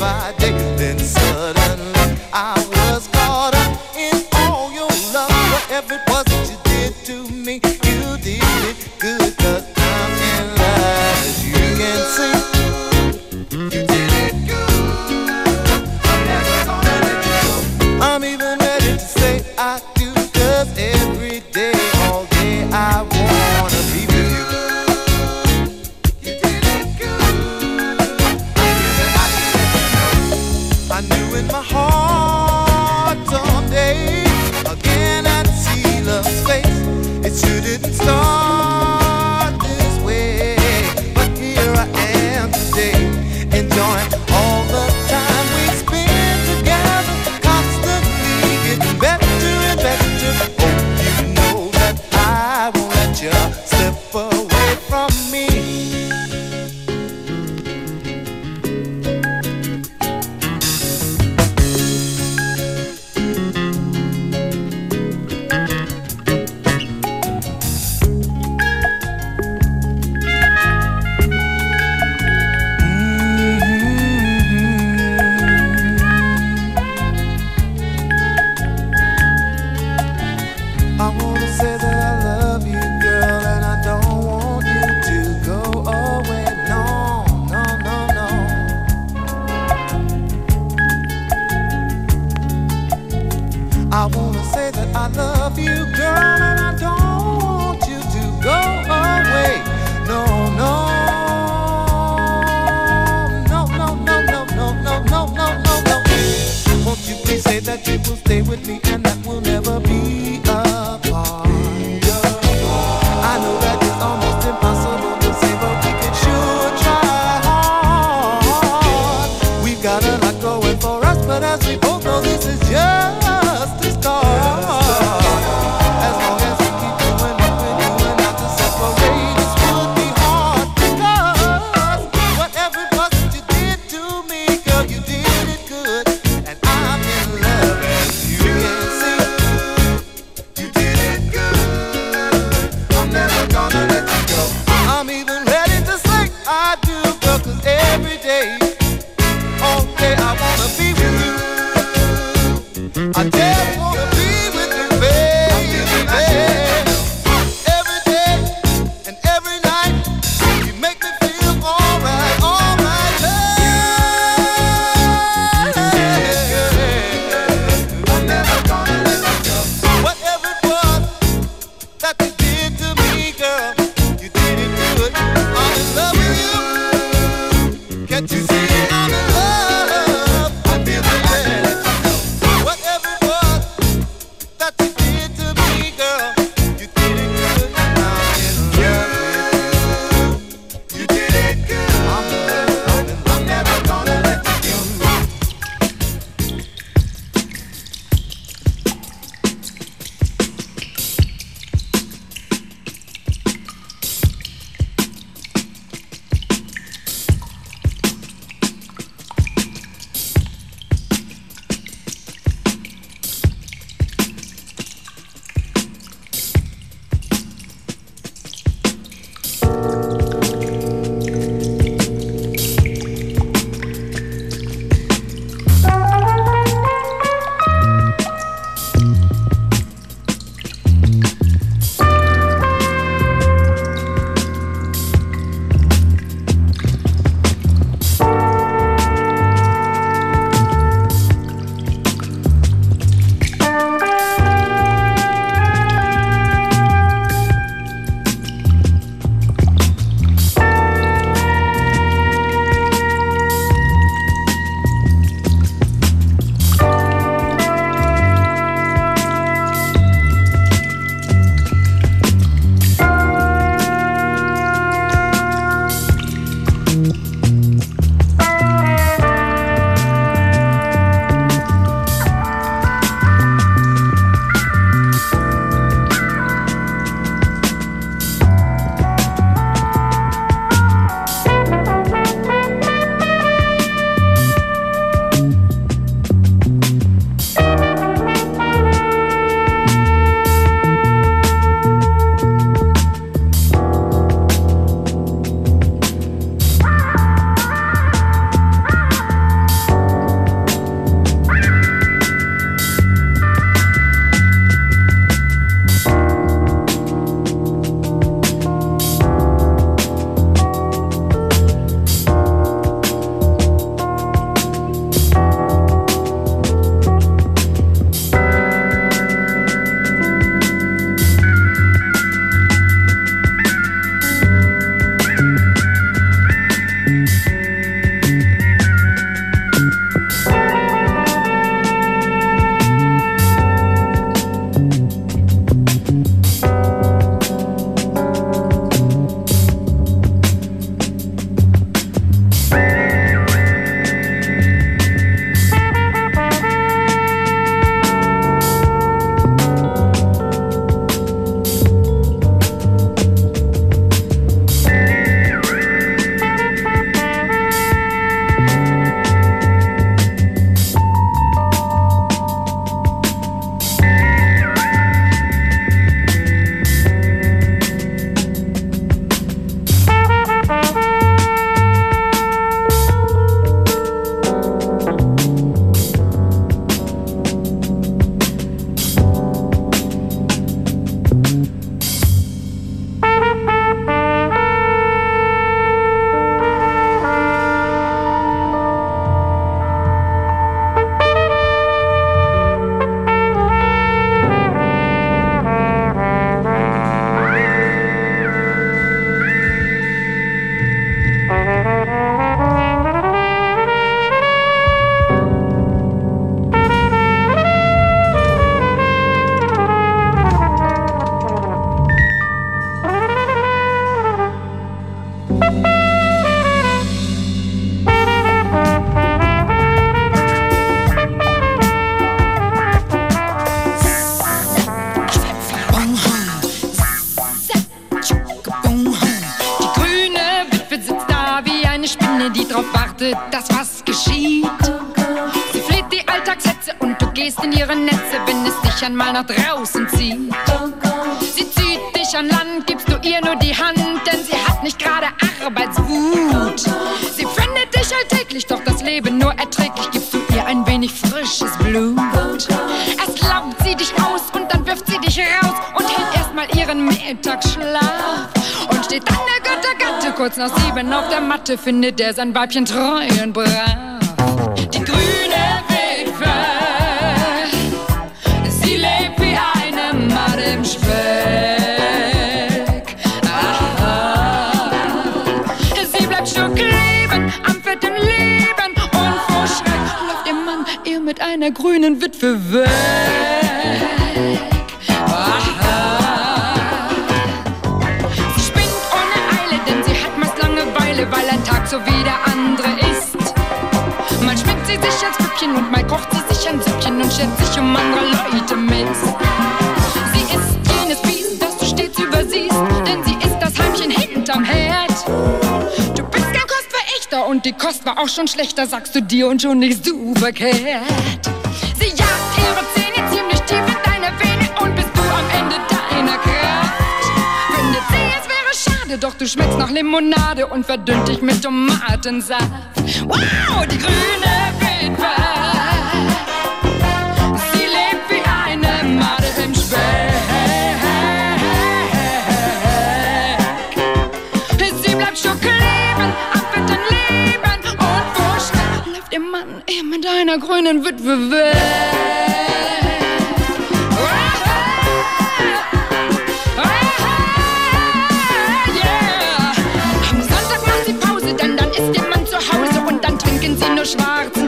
My heart einmal nach draußen zieht. Sie zieht dich an Land, gibst du ihr nur die Hand, denn sie hat nicht gerade Arbeitswut. Sie findet dich alltäglich, doch das Leben nur erträglich, gibst du ihr ein wenig frisches Blut. Erst laugt sie dich aus und dann wirft sie dich raus und hält erstmal ihren Mittagsschlaf. Und steht dann der Göttergatte kurz nach sieben auf der Matte, findet er sein Weibchen treu und brav. Speck. Aha. Sie bleibt stur kleben am fetten Leben und vor Schreck läuft ihr Mann ihr mit einer grünen Witwe weg. Aha. Sie spinnt ohne Eile, denn sie hat meist Langeweile, weil ein Tag so wie der andere ist. Mal schminkt sie sich als Püppchen und mal kocht sie sich ein Süppchen und schert sich um andere Leute mit. Heimchen hinterm Herd. Du bist kein Kostverächter und die Kost war auch schon schlechter, sagst du dir und schon liegst du verkehrt. Sie jagt ihre Zähne ziemlich tief in deine Vene und bist du am Ende deiner Kraft. Findet sie, es wäre schade, doch du schmeckst nach Limonade und verdünnt dich mit Tomatensaft. Wow, die grüne Witwe. Kleben, am fetten Leben und vor Schreck läuft ihr Mann? Ihr mit einer grünen Witwe weg. Am Sonntag macht sie Pause, denn dann ist ihr Mann zu Hause und dann trinken sie nur schwarzen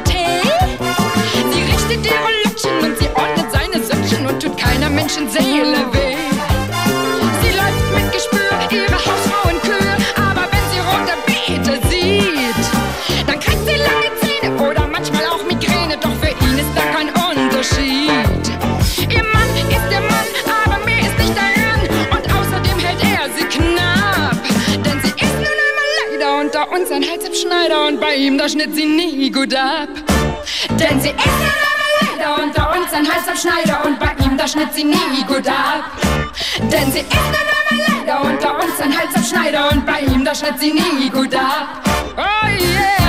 ein Halsabschneider und bei ihm da schnitt sie nie gut ab. Denn sie ist einmal leider unter uns ein Halsabschneider und bei ihm da schnitt sie nie gut ab. Denn sie ist einmal leider unter uns ein Halsabschneider und bei ihm da schnitt sie nie gut ab. Oh yeah!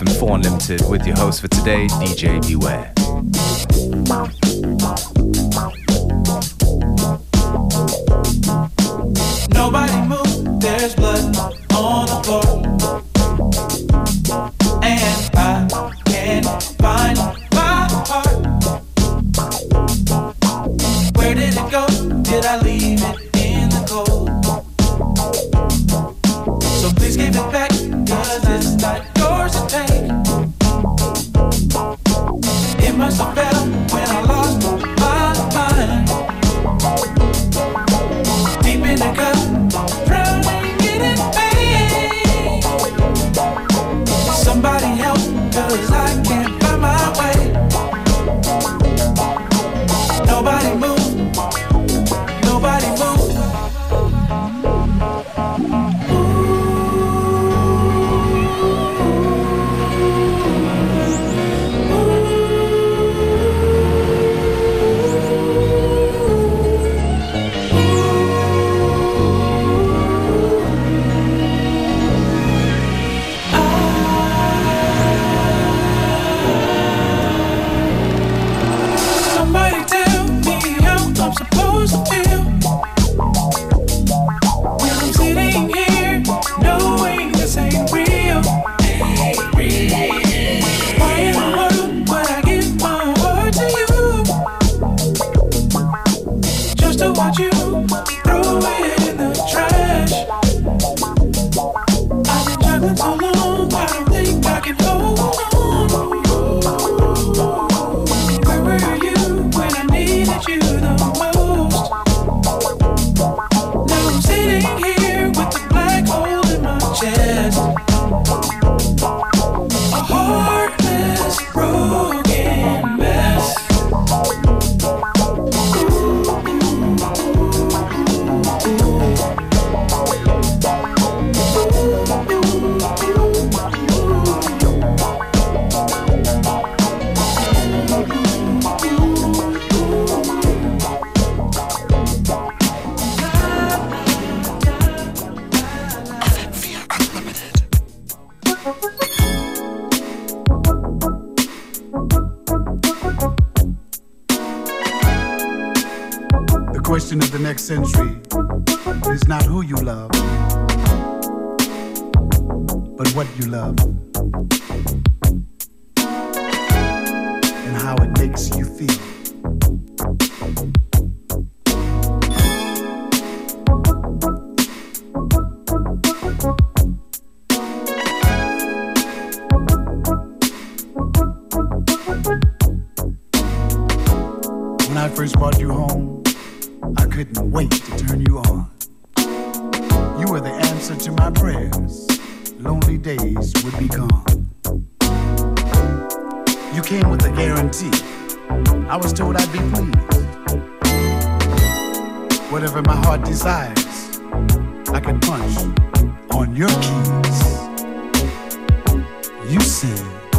FM4 Unlimited with your host for today, DJ Beware. century is not who you love, but what you love. my heart desires, I can punch on your keys. You sing.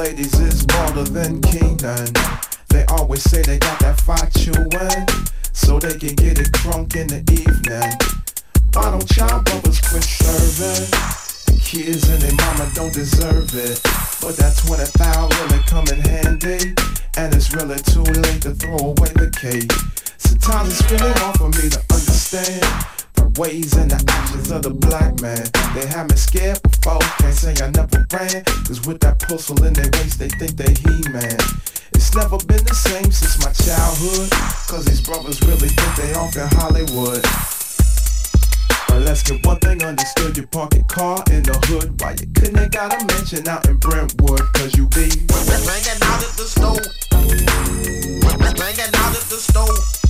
ladies is bolder than Keenan. They always say they got that fatuin, so they can get it drunk in the evening. Why don't y'all brothers quit serving? The kids and their mama don't deserve it. But that 20 thou really come in handy, and it's really too late to throw away the cake. Sometimes it's really hard for me to understand ways and the actions of the black man. They had me scared before, can't say I never ran. Cause with that pistol in their waist, they think they He-Man. It's never been the same since my childhood. Cause these brothers really think they off in Hollywood. But let's get one thing understood, you park your car in the hood While you couldn't have got a mansion out in Brentwood Cause you be Banging out at the store Banging out at the store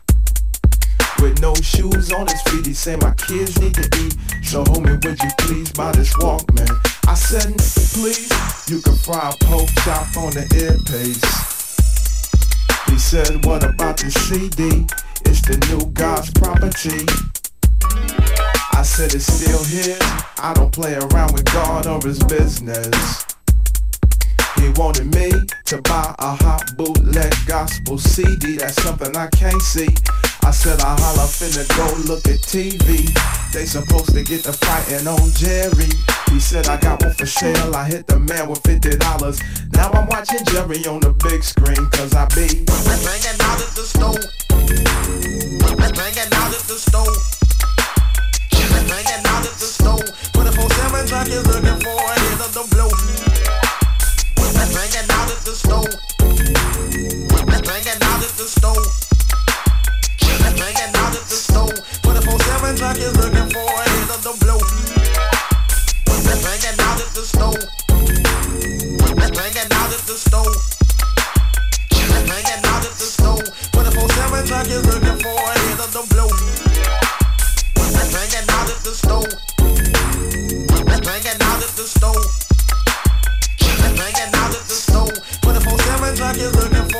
with no shoes on his feet. He said my kids need to eat, so homie, would you please buy this Walkman? I said, please, you can fry a chop on the earpiece. He said, what about the CD? It's the new God's property. I said it's still his. I don't play around with God or his business. He wanted me to buy a hot bootleg gospel CD. That's something I can't see. I said I holla finna go look at TV. They supposed to get the fighting on Jerry. He said I got one for sale. I hit the man with fifty dollars. Now I'm watching Jerry on the big screen, cause I be bringing out of the stove. Bringing out at the stove. Bringing out of the store. 24 7 truck is looking for a hit of the blue. Bringing out at the stove. Bringing out of the store hanging out at the store. But the 47 truck is looking for a hit of the blow. Hanging out at the store. Hanging out at the store. Hanging out at the store. But the 47 truck is looking for a hit of the blow. Hanging out at the store. Hanging out at the store. Hanging out at the store. But the 47 truck is looking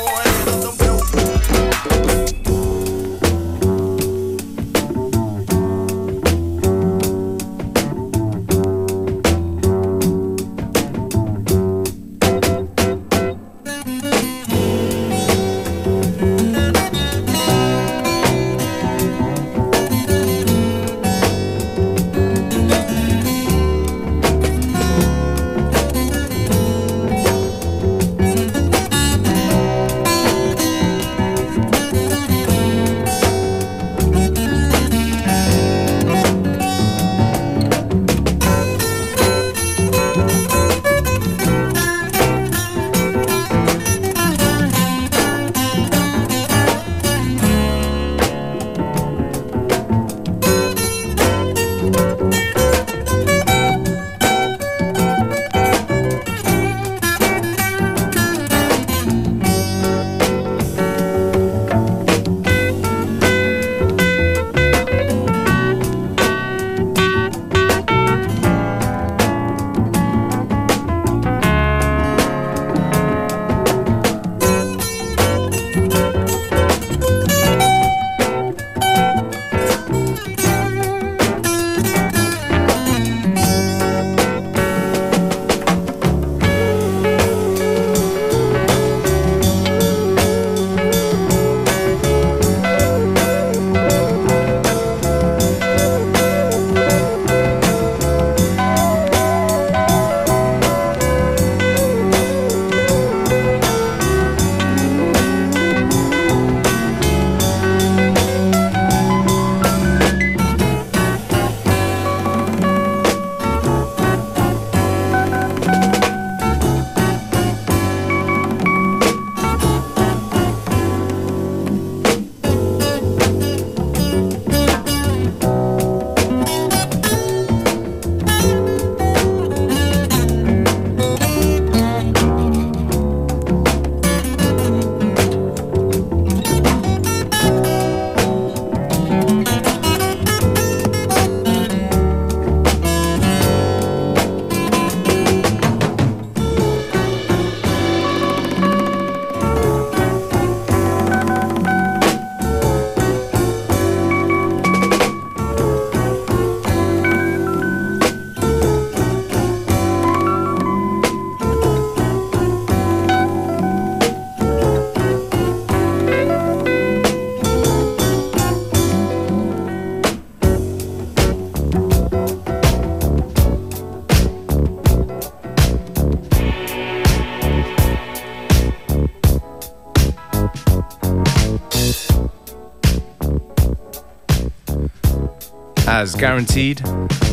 As guaranteed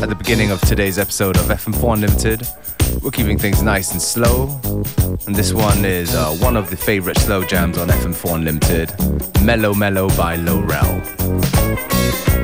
at the beginning of today's episode of FM4 Unlimited, we're keeping things nice and slow. And this one is uh, one of the favorite slow jams on FM4 Unlimited Mellow Mellow by Lorel.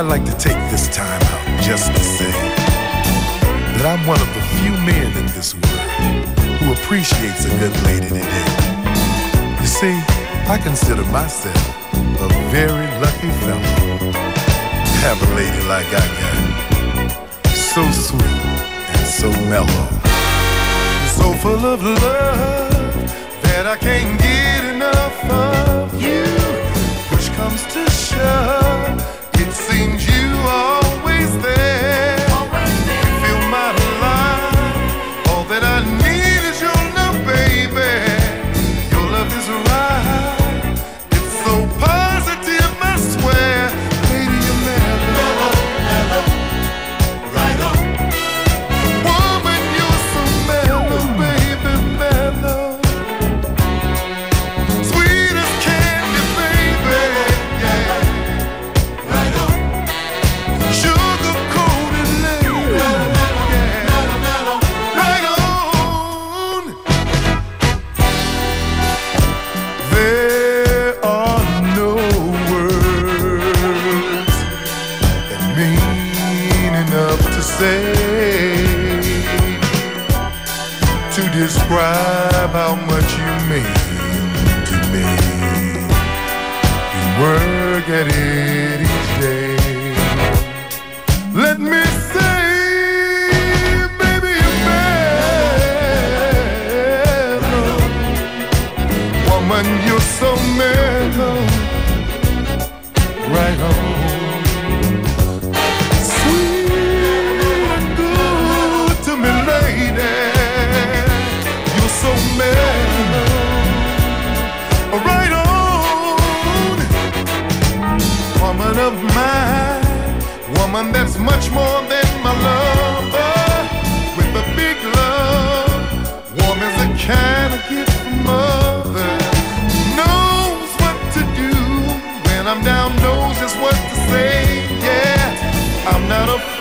I'd like to take this time out just to say that I'm one of the few men in this world who appreciates a good lady today. You see, I consider myself a very lucky fellow to have a lady like I got. So sweet and so mellow. So full of love that I can't get enough of you. Push comes to shove describe how much you mean to me. You work at it more than my lover. With a big love, warm as a can of gift mother. Knows what to do when I'm down, knows just what to say. Yeah, I'm not a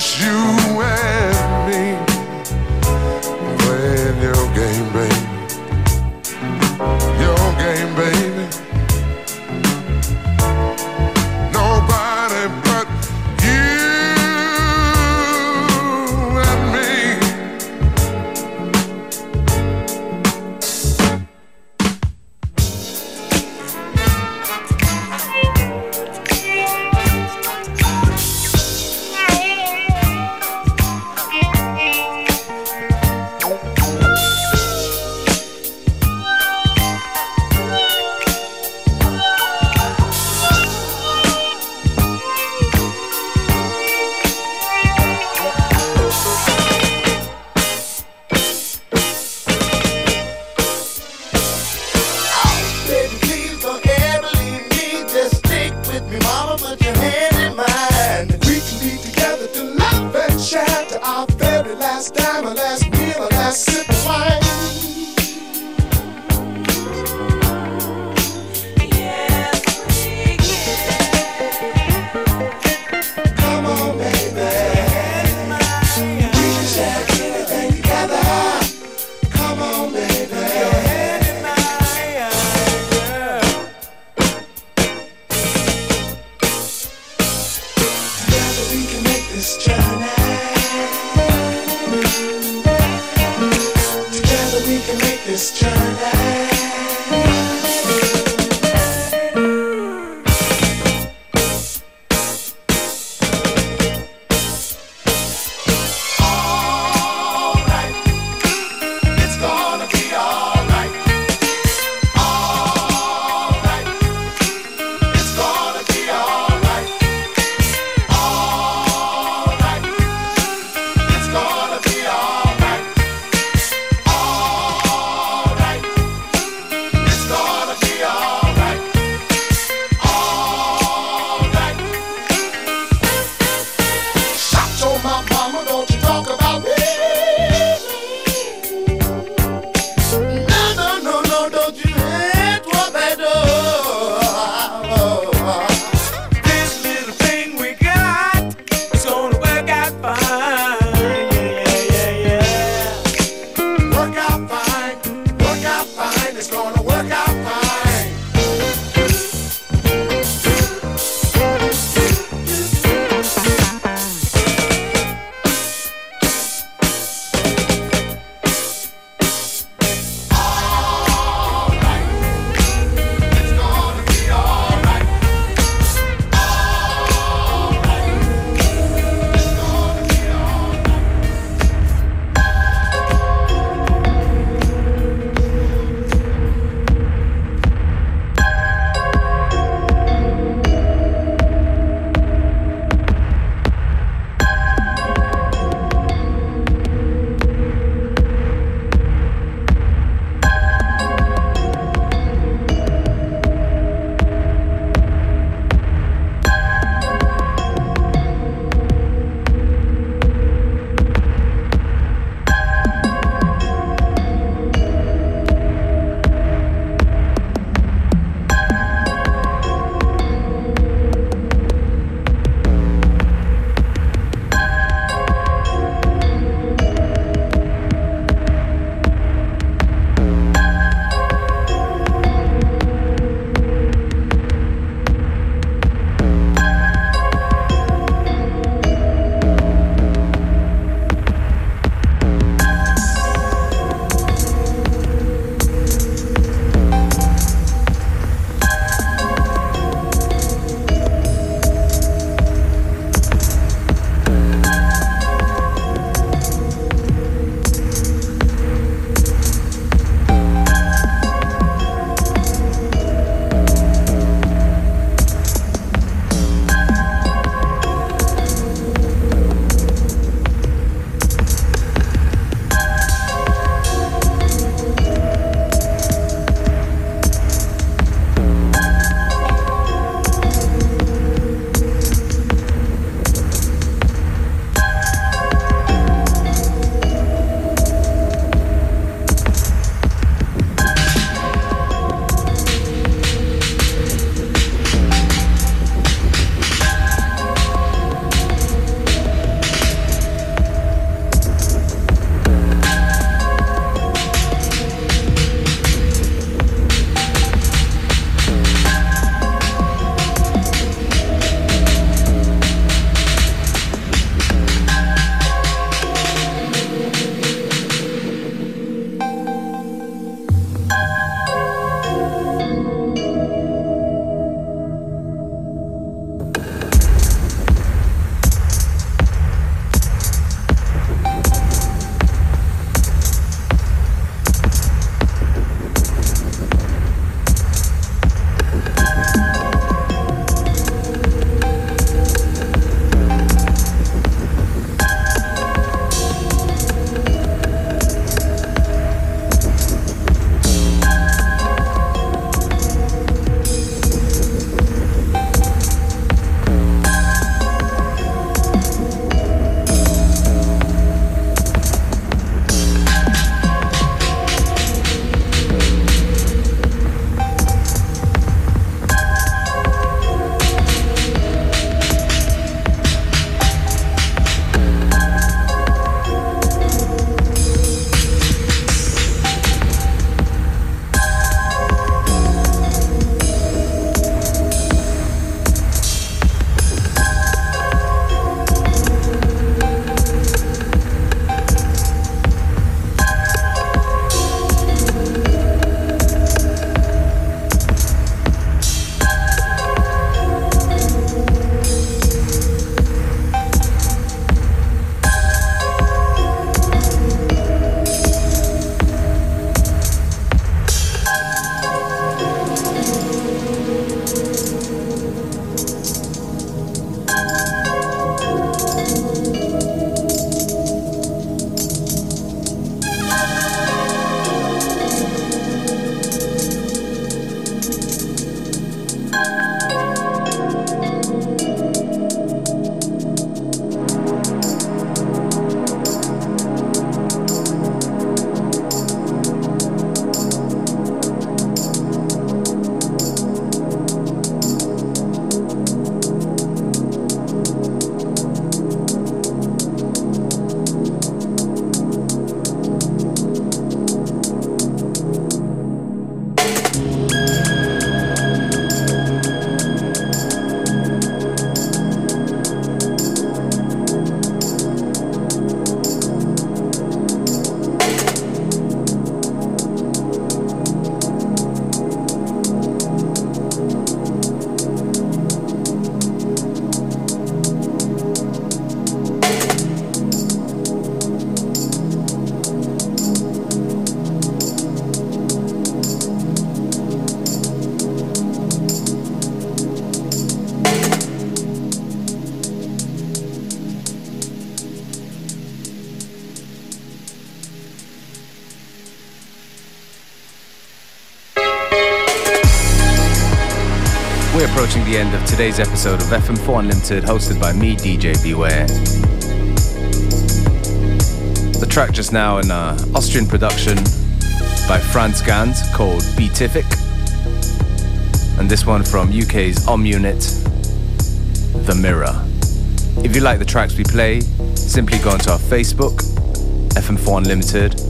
just you and me playing your game, baby. Today's episode of FM4 Unlimited, hosted by me, DJ Beware. The track just now in uh, Austrian production by Franz Gans called Beatific. And this one from UK's Om Unit, The Mirror. If you like the tracks we play, simply go onto our Facebook, FM4 Unlimited,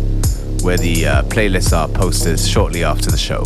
where the uh, playlists are posted shortly after the show.